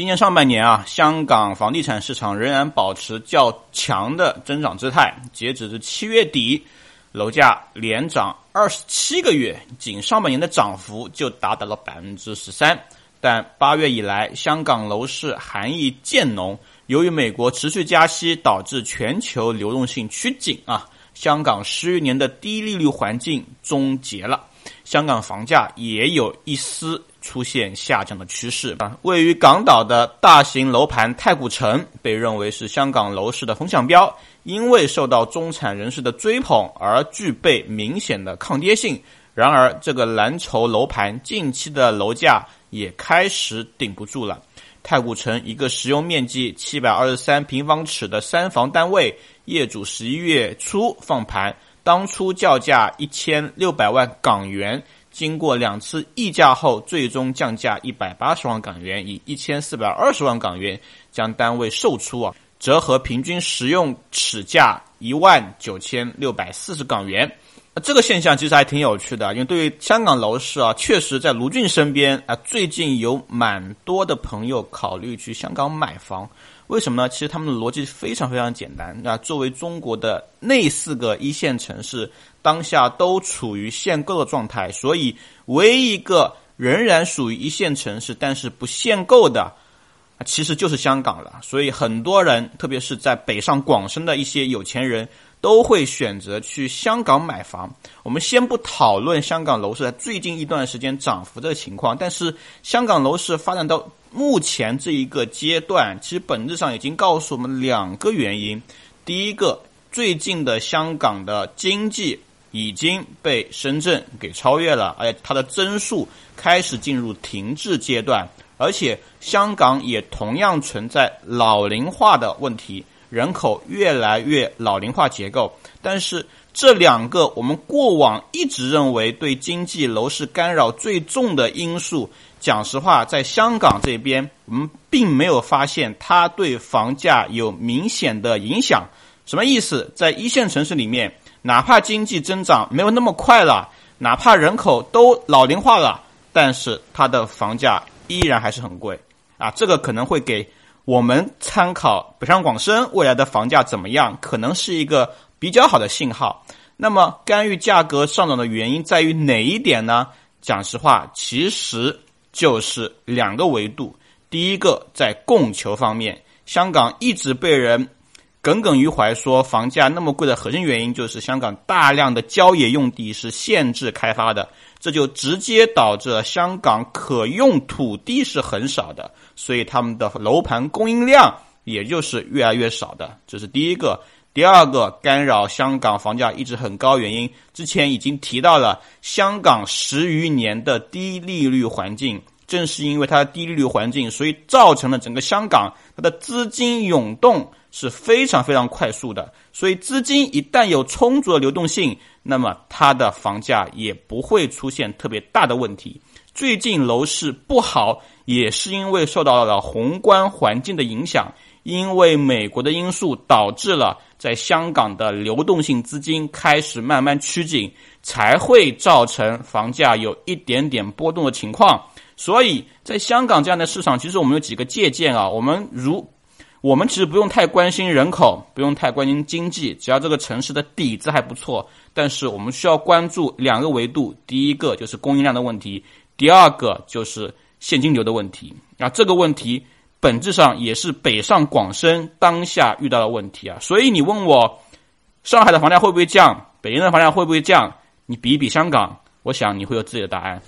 今年上半年啊，香港房地产市场仍然保持较强的增长姿态。截止至七月底，楼价连涨二十七个月，仅上半年的涨幅就达到了百分之十三。但八月以来，香港楼市寒意渐浓，由于美国持续加息，导致全球流动性趋紧啊，香港十余年的低利率环境终结了。香港房价也有一丝出现下降的趋势啊。位于港岛的大型楼盘太古城被认为是香港楼市的风向标，因为受到中产人士的追捧而具备明显的抗跌性。然而，这个蓝筹楼盘近期的楼价也开始顶不住了。太古城一个实用面积七百二十三平方尺的三房单位，业主十一月初放盘。当初叫价一千六百万港元，经过两次议价后，最终降价一百八十万港元，以一千四百二十万港元将单位售出啊，折合平均实用尺价一万九千六百四十港元。这个现象其实还挺有趣的，因为对于香港楼市啊，确实在卢俊身边啊，最近有蛮多的朋友考虑去香港买房。为什么呢？其实他们的逻辑非常非常简单。那作为中国的那四个一线城市，当下都处于限购的状态，所以唯一一个仍然属于一线城市但是不限购的，其实就是香港了。所以很多人，特别是在北上广深的一些有钱人。都会选择去香港买房。我们先不讨论香港楼市在最近一段时间涨幅的情况，但是香港楼市发展到目前这一个阶段，其实本质上已经告诉我们两个原因：第一个，最近的香港的经济已经被深圳给超越了，而且它的增速开始进入停滞阶段，而且香港也同样存在老龄化的问题。人口越来越老龄化结构，但是这两个我们过往一直认为对经济楼市干扰最重的因素，讲实话，在香港这边我们并没有发现它对房价有明显的影响。什么意思？在一线城市里面，哪怕经济增长没有那么快了，哪怕人口都老龄化了，但是它的房价依然还是很贵啊！这个可能会给。我们参考北上广深未来的房价怎么样，可能是一个比较好的信号。那么，干预价格上涨的原因在于哪一点呢？讲实话，其实就是两个维度。第一个，在供求方面，香港一直被人耿耿于怀，说房价那么贵的核心原因就是香港大量的郊野用地是限制开发的。这就直接导致了香港可用土地是很少的，所以他们的楼盘供应量也就是越来越少的。这是第一个。第二个干扰香港房价一直很高原因，之前已经提到了香港十余年的低利率环境，正是因为它的低利率环境，所以造成了整个香港它的资金涌动是非常非常快速的。所以资金一旦有充足的流动性。那么它的房价也不会出现特别大的问题。最近楼市不好，也是因为受到了宏观环境的影响，因为美国的因素导致了在香港的流动性资金开始慢慢趋紧，才会造成房价有一点点波动的情况。所以在香港这样的市场，其实我们有几个借鉴啊，我们如。我们其实不用太关心人口，不用太关心经济，只要这个城市的底子还不错。但是我们需要关注两个维度：第一个就是供应量的问题，第二个就是现金流的问题。啊，这个问题本质上也是北上广深当下遇到的问题啊。所以你问我，上海的房价会不会降？北京的房价会不会降？你比一比香港，我想你会有自己的答案。